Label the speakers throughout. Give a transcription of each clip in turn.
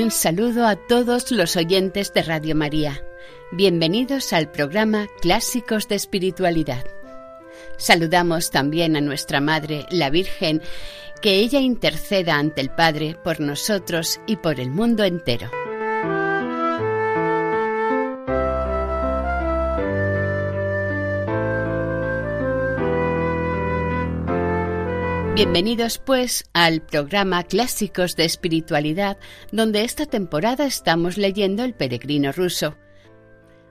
Speaker 1: Un saludo a todos los oyentes de Radio María. Bienvenidos al programa Clásicos de Espiritualidad. Saludamos también a nuestra Madre, la Virgen, que ella interceda ante el Padre por nosotros y por el mundo entero. Bienvenidos pues al programa Clásicos de Espiritualidad, donde esta temporada estamos leyendo El Peregrino Ruso.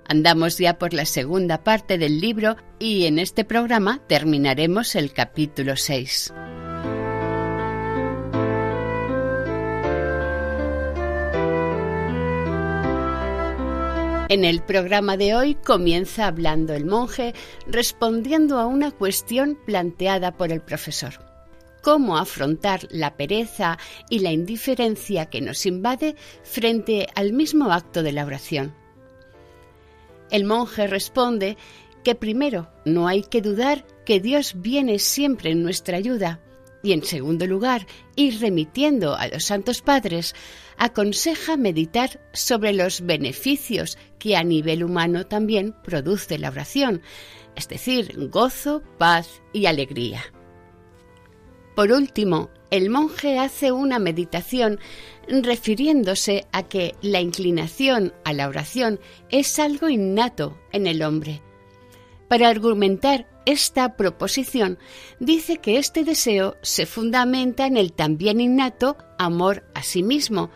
Speaker 1: Andamos ya por la segunda parte del libro y en este programa terminaremos el capítulo 6. En el programa de hoy comienza hablando el monje respondiendo a una cuestión planteada por el profesor cómo afrontar la pereza y la indiferencia que nos invade frente al mismo acto de la oración. El monje responde que primero no hay que dudar que Dios viene siempre en nuestra ayuda y en segundo lugar, y remitiendo a los santos padres, aconseja meditar sobre los beneficios que a nivel humano también produce la oración, es decir, gozo, paz y alegría. Por último, el monje hace una meditación refiriéndose a que la inclinación a la oración es algo innato en el hombre. Para argumentar esta proposición, dice que este deseo se fundamenta en el también innato amor a sí mismo,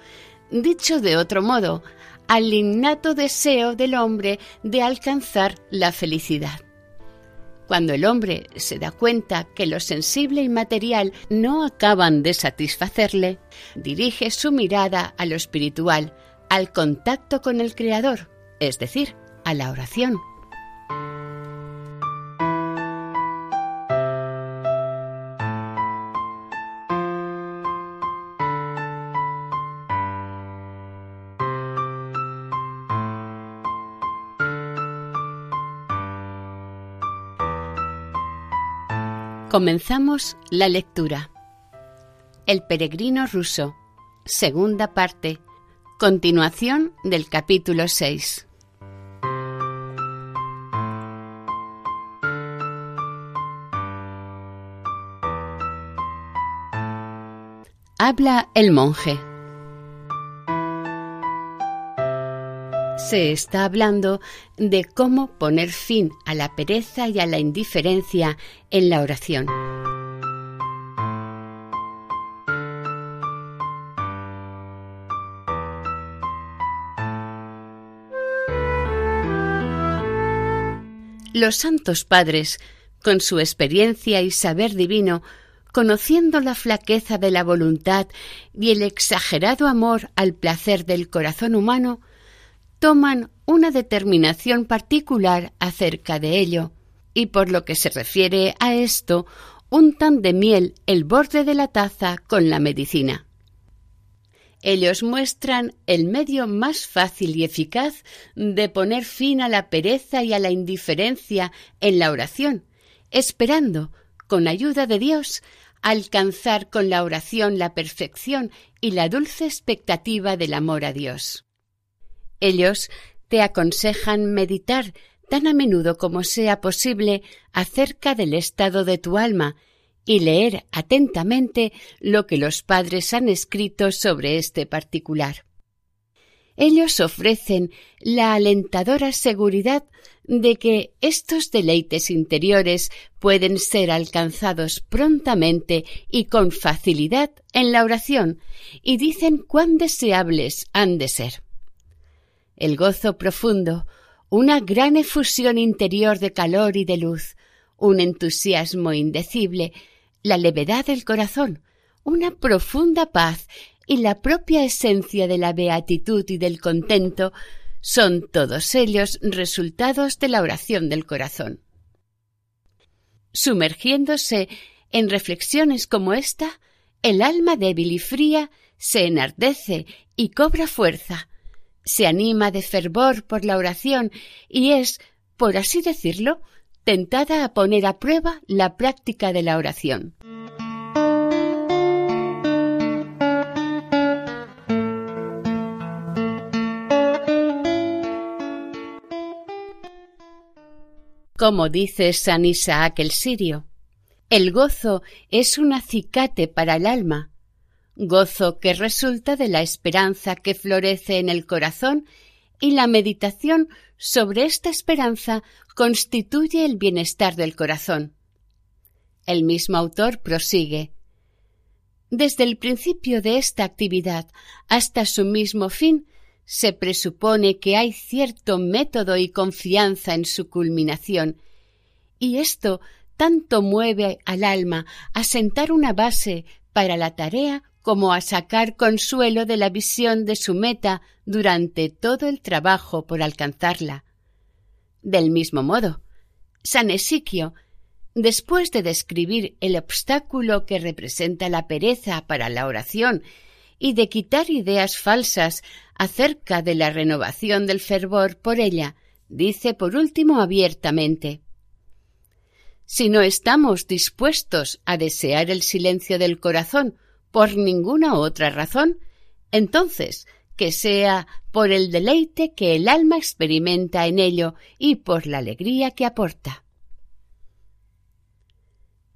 Speaker 1: dicho de otro modo, al innato deseo del hombre de alcanzar la felicidad. Cuando el hombre se da cuenta que lo sensible y material no acaban de satisfacerle, dirige su mirada a lo espiritual, al contacto con el Creador, es decir, a la oración. Comenzamos la lectura. El peregrino ruso, segunda parte, continuación del capítulo 6. Habla el monje. Se está hablando de cómo poner fin a la pereza y a la indiferencia en la oración. Los santos padres, con su experiencia y saber divino, conociendo la flaqueza de la voluntad y el exagerado amor al placer del corazón humano, toman una determinación particular acerca de ello, y por lo que se refiere a esto, untan de miel el borde de la taza con la medicina. Ellos muestran el medio más fácil y eficaz de poner fin a la pereza y a la indiferencia en la oración, esperando, con ayuda de Dios, alcanzar con la oración la perfección y la dulce expectativa del amor a Dios. Ellos te aconsejan meditar tan a menudo como sea posible acerca del estado de tu alma y leer atentamente lo que los padres han escrito sobre este particular. Ellos ofrecen la alentadora seguridad de que estos deleites interiores pueden ser alcanzados prontamente y con facilidad en la oración y dicen cuán deseables han de ser. El gozo profundo, una gran efusión interior de calor y de luz, un entusiasmo indecible, la levedad del corazón, una profunda paz y la propia esencia de la beatitud y del contento son todos ellos resultados de la oración del corazón. Sumergiéndose en reflexiones como esta, el alma débil y fría se enardece y cobra fuerza, se anima de fervor por la oración y es, por así decirlo, tentada a poner a prueba la práctica de la oración. Como dice San Isaac el sirio, el gozo es un acicate para el alma, gozo que resulta de la esperanza que florece en el corazón y la meditación sobre esta esperanza constituye el bienestar del corazón. El mismo autor prosigue. Desde el principio de esta actividad hasta su mismo fin, se presupone que hay cierto método y confianza en su culminación, y esto tanto mueve al alma a sentar una base para la tarea como a sacar consuelo de la visión de su meta durante todo el trabajo por alcanzarla. Del mismo modo, San Esiquio, después de describir el obstáculo que representa la pereza para la oración y de quitar ideas falsas acerca de la renovación del fervor por ella, dice por último abiertamente Si no estamos dispuestos a desear el silencio del corazón por ninguna otra razón, entonces que sea por el deleite que el alma experimenta en ello y por la alegría que aporta.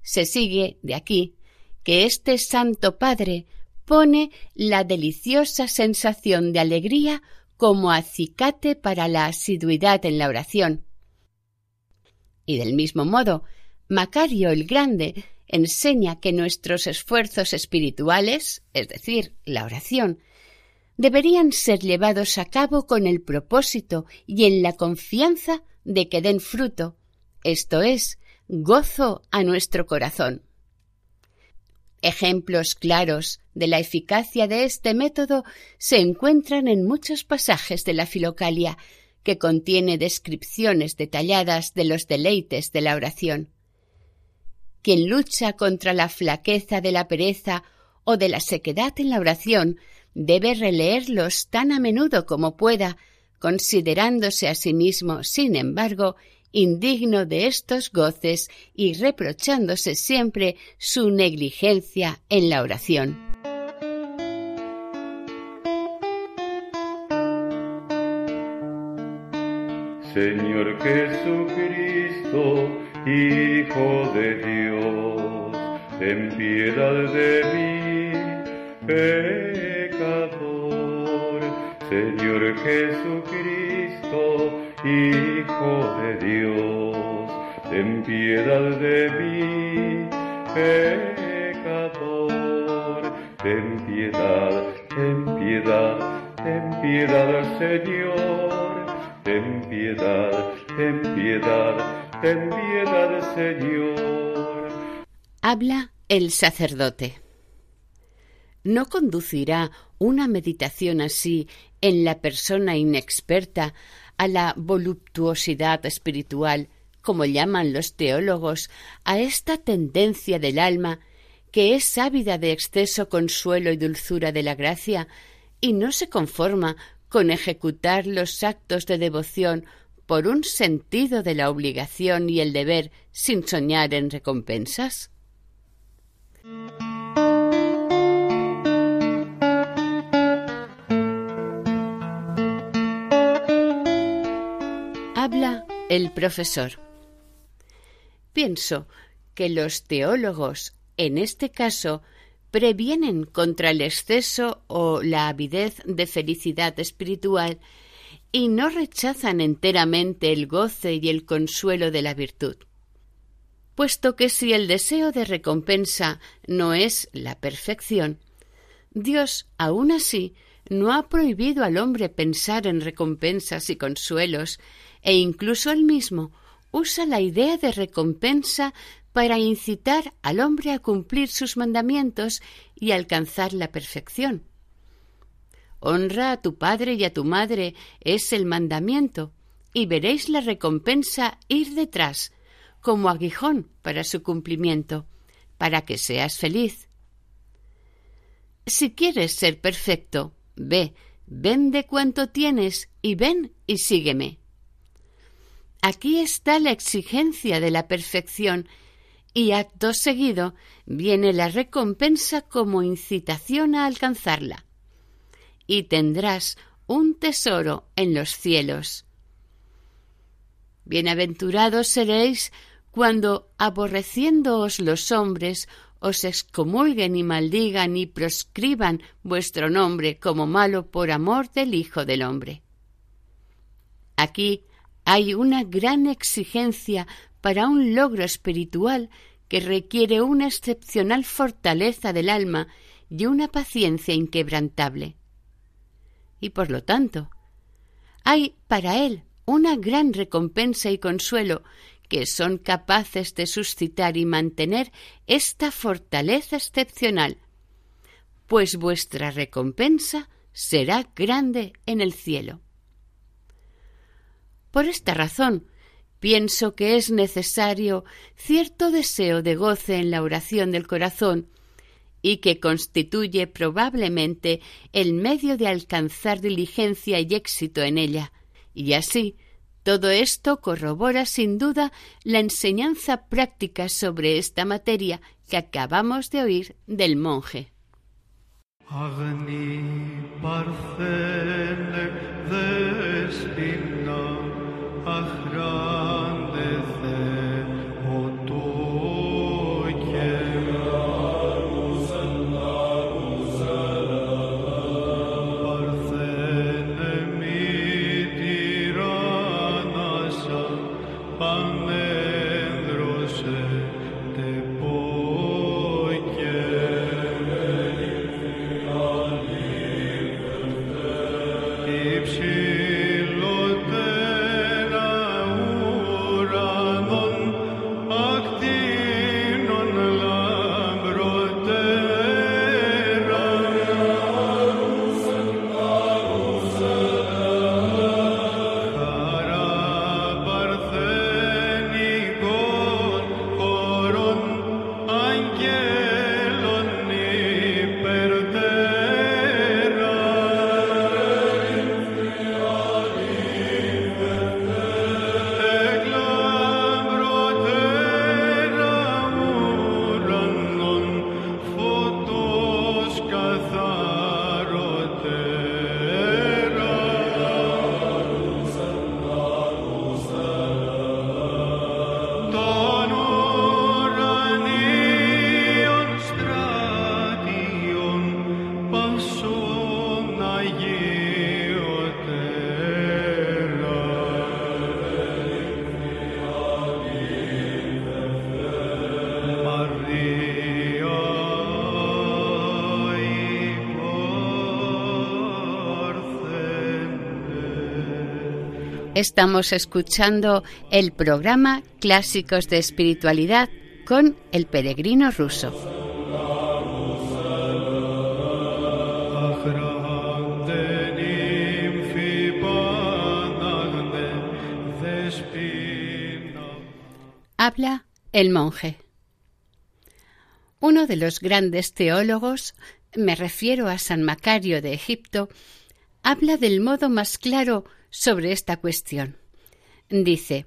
Speaker 1: Se sigue de aquí que este Santo Padre pone la deliciosa sensación de alegría como acicate para la asiduidad en la oración. Y del mismo modo, Macario el Grande enseña que nuestros esfuerzos espirituales, es decir, la oración, deberían ser llevados a cabo con el propósito y en la confianza de que den fruto, esto es, gozo a nuestro corazón. Ejemplos claros de la eficacia de este método se encuentran en muchos pasajes de la Filocalia, que contiene descripciones detalladas de los deleites de la oración. Quien lucha contra la flaqueza de la pereza o de la sequedad en la oración debe releerlos tan a menudo como pueda, considerándose a sí mismo, sin embargo, indigno de estos goces y reprochándose siempre su negligencia en la oración.
Speaker 2: Señor Jesucristo, Hijo de Dios, ten piedad de mí, pecador. Señor Jesucristo, Hijo de Dios, ten piedad de mí, pecador. Ten piedad, ten piedad, ten piedad, Señor, ten piedad, ten piedad ten piedad, Señor.
Speaker 1: Habla el sacerdote. ¿No conducirá una meditación así en la persona inexperta a la voluptuosidad espiritual, como llaman los teólogos, a esta tendencia del alma que es ávida de exceso consuelo y dulzura de la gracia y no se conforma con ejecutar los actos de devoción por un sentido de la obligación y el deber sin soñar en recompensas? Habla el profesor. Pienso que los teólogos, en este caso, previenen contra el exceso o la avidez de felicidad espiritual y no rechazan enteramente el goce y el consuelo de la virtud. Puesto que si el deseo de recompensa no es la perfección, Dios aun así no ha prohibido al hombre pensar en recompensas y consuelos e incluso él mismo usa la idea de recompensa para incitar al hombre a cumplir sus mandamientos y alcanzar la perfección. Honra a tu padre y a tu madre es el mandamiento, y veréis la recompensa ir detrás, como aguijón para su cumplimiento, para que seas feliz. Si quieres ser perfecto, ve, vende cuanto tienes y ven y sígueme. Aquí está la exigencia de la perfección y acto seguido viene la recompensa como incitación a alcanzarla. Y tendrás un tesoro en los cielos. Bienaventurados seréis cuando, aborreciéndoos los hombres, os excomulguen y maldigan y proscriban vuestro nombre como malo por amor del Hijo del Hombre. Aquí hay una gran exigencia para un logro espiritual que requiere una excepcional fortaleza del alma y una paciencia inquebrantable. Y por lo tanto, hay para él una gran recompensa y consuelo que son capaces de suscitar y mantener esta fortaleza excepcional, pues vuestra recompensa será grande en el cielo. Por esta razón, pienso que es necesario cierto deseo de goce en la oración del corazón y que constituye probablemente el medio de alcanzar diligencia y éxito en ella, y así todo esto corrobora sin duda la enseñanza práctica sobre esta materia que acabamos de oír del monje. Estamos escuchando el programa Clásicos de Espiritualidad con el peregrino ruso. Habla el monje. Uno de los grandes teólogos, me refiero a San Macario de Egipto, habla del modo más claro sobre esta cuestión. Dice,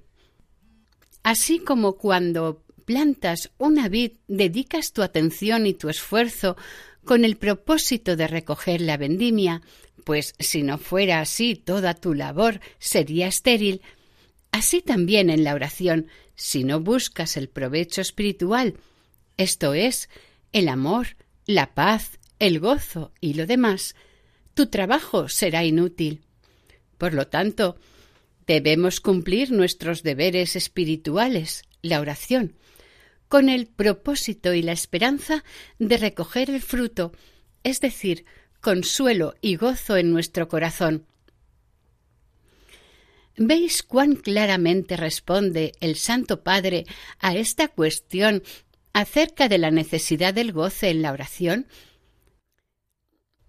Speaker 1: así como cuando plantas una vid dedicas tu atención y tu esfuerzo con el propósito de recoger la vendimia, pues si no fuera así toda tu labor sería estéril, así también en la oración, si no buscas el provecho espiritual, esto es, el amor, la paz, el gozo y lo demás, tu trabajo será inútil. Por lo tanto, debemos cumplir nuestros deberes espirituales, la oración, con el propósito y la esperanza de recoger el fruto, es decir, consuelo y gozo en nuestro corazón. ¿Veis cuán claramente responde el Santo Padre a esta cuestión acerca de la necesidad del goce en la oración?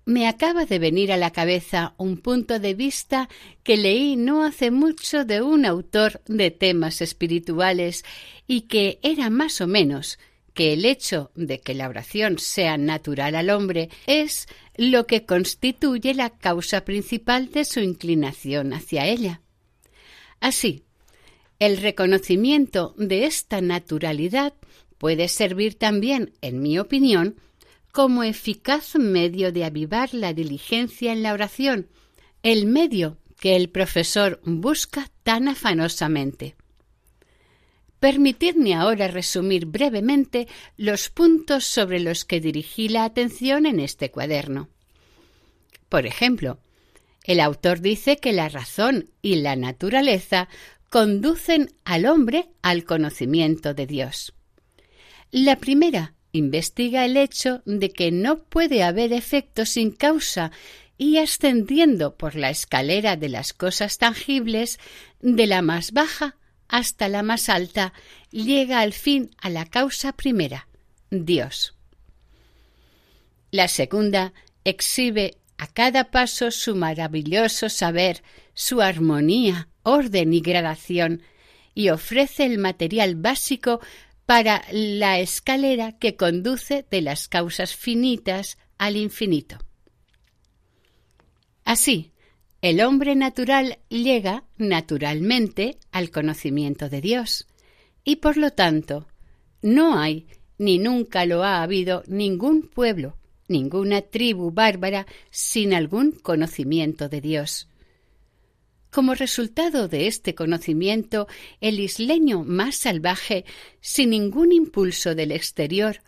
Speaker 1: Me acaba de venir a la cabeza un punto de vista que leí no hace mucho de un autor de temas espirituales y que era más o menos que el hecho de que la oración sea natural al hombre es lo que constituye la causa principal de su inclinación hacia ella. Así, el reconocimiento de esta naturalidad puede servir también, en mi opinión, como eficaz medio de avivar la diligencia en la oración, el medio que el profesor busca tan afanosamente. Permitidme ahora resumir brevemente los puntos sobre los que dirigí la atención en este cuaderno. Por ejemplo, el autor dice que la razón y la naturaleza conducen al hombre al conocimiento de Dios. La primera investiga el hecho de que no puede haber efecto sin causa y ascendiendo por la escalera de las cosas tangibles, de la más baja hasta la más alta, llega al fin a la causa primera, Dios. La segunda exhibe a cada paso su maravilloso saber, su armonía, orden y gradación, y ofrece el material básico para la escalera que conduce de las causas finitas al infinito. Así, el hombre natural llega naturalmente al conocimiento de Dios, y por lo tanto no hay ni nunca lo ha habido ningún pueblo, ninguna tribu bárbara sin algún conocimiento de Dios. Como resultado de este conocimiento, el isleño más salvaje, sin ningún impulso del exterior,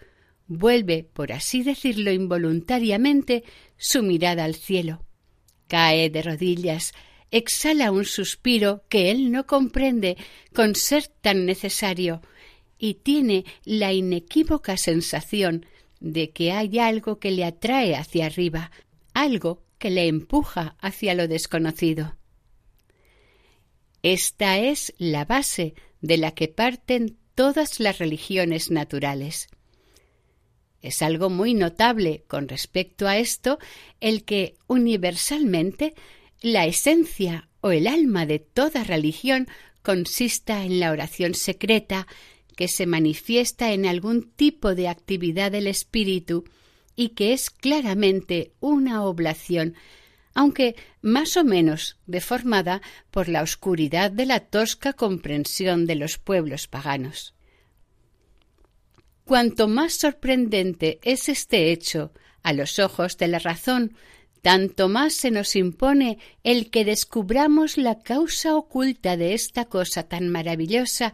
Speaker 1: vuelve, por así decirlo involuntariamente, su mirada al cielo. Cae de rodillas, exhala un suspiro que él no comprende con ser tan necesario, y tiene la inequívoca sensación de que hay algo que le atrae hacia arriba, algo que le empuja hacia lo desconocido. Esta es la base de la que parten todas las religiones naturales. Es algo muy notable con respecto a esto el que universalmente la esencia o el alma de toda religión consista en la oración secreta que se manifiesta en algún tipo de actividad del espíritu y que es claramente una oblación aunque más o menos deformada por la oscuridad de la tosca comprensión de los pueblos paganos. Cuanto más sorprendente es este hecho a los ojos de la razón, tanto más se nos impone el que descubramos la causa oculta de esta cosa tan maravillosa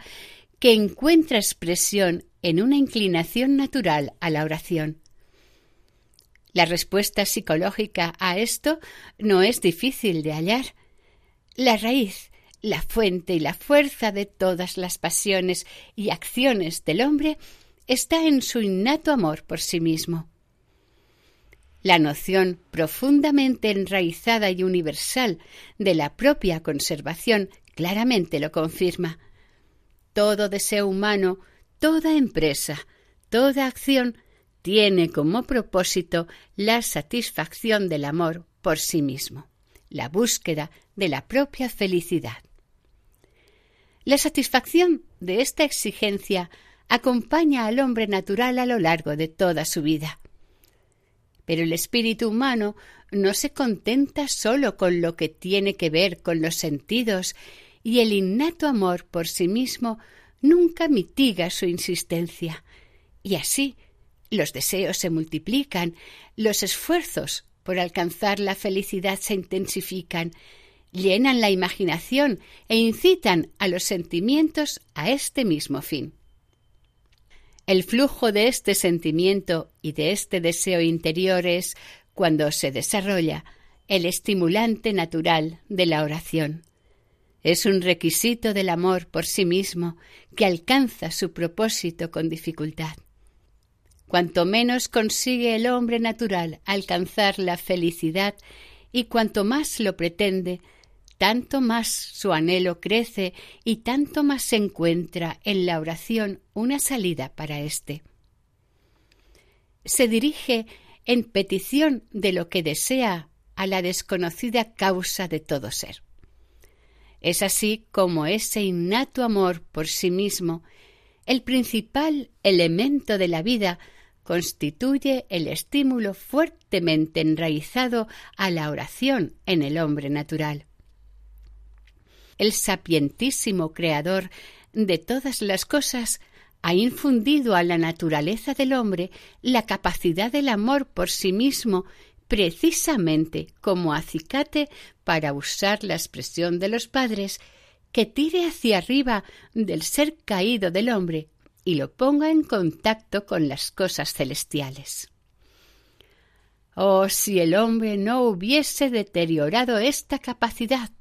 Speaker 1: que encuentra expresión en una inclinación natural a la oración. La respuesta psicológica a esto no es difícil de hallar. La raíz, la fuente y la fuerza de todas las pasiones y acciones del hombre está en su innato amor por sí mismo. La noción profundamente enraizada y universal de la propia conservación claramente lo confirma. Todo deseo humano, toda empresa, toda acción tiene como propósito la satisfacción del amor por sí mismo, la búsqueda de la propia felicidad. La satisfacción de esta exigencia acompaña al hombre natural a lo largo de toda su vida. Pero el espíritu humano no se contenta sólo con lo que tiene que ver con los sentidos y el innato amor por sí mismo nunca mitiga su insistencia, y así los deseos se multiplican, los esfuerzos por alcanzar la felicidad se intensifican, llenan la imaginación e incitan a los sentimientos a este mismo fin. El flujo de este sentimiento y de este deseo interior es, cuando se desarrolla, el estimulante natural de la oración. Es un requisito del amor por sí mismo que alcanza su propósito con dificultad. Cuanto menos consigue el hombre natural alcanzar la felicidad y cuanto más lo pretende, tanto más su anhelo crece y tanto más se encuentra en la oración una salida para éste. Se dirige en petición de lo que desea a la desconocida causa de todo ser. Es así como ese innato amor por sí mismo, el principal elemento de la vida, constituye el estímulo fuertemente enraizado a la oración en el hombre natural. El sapientísimo Creador de todas las cosas ha infundido a la naturaleza del hombre la capacidad del amor por sí mismo precisamente como acicate para usar la expresión de los padres que tire hacia arriba del ser caído del hombre y lo ponga en contacto con las cosas celestiales. Oh, si el hombre no hubiese deteriorado esta capacidad,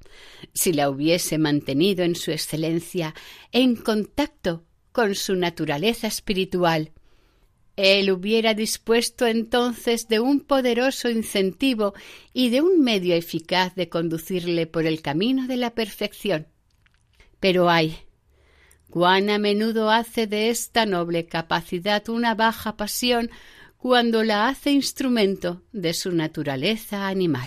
Speaker 1: si la hubiese mantenido en su excelencia, en contacto con su naturaleza espiritual, él hubiera dispuesto entonces de un poderoso incentivo y de un medio eficaz de conducirle por el camino de la perfección. Pero ay, cuán a menudo hace de esta noble capacidad una baja pasión cuando la hace instrumento de su naturaleza animal.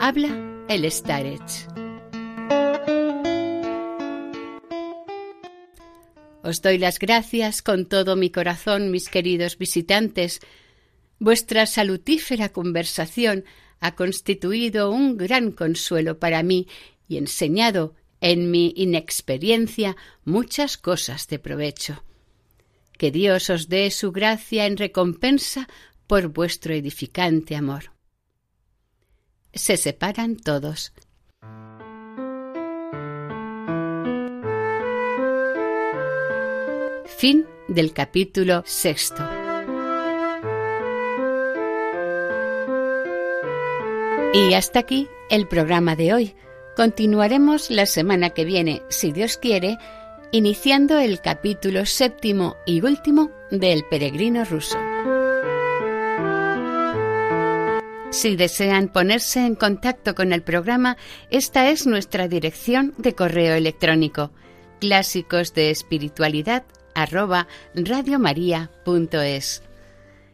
Speaker 1: Habla el Starech. Os doy las gracias con todo mi corazón, mis queridos visitantes. Vuestra salutífera conversación ha constituido un gran consuelo para mí y enseñado en mi inexperiencia muchas cosas de provecho. Que Dios os dé su gracia en recompensa por vuestro edificante amor. Se separan todos. Fin del capítulo sexto. Y hasta aquí el programa de hoy. Continuaremos la semana que viene, si Dios quiere, iniciando el capítulo séptimo y último del Peregrino ruso. Si desean ponerse en contacto con el programa, esta es nuestra dirección de correo electrónico clásicos de espiritualidad arroba radiomaria.es.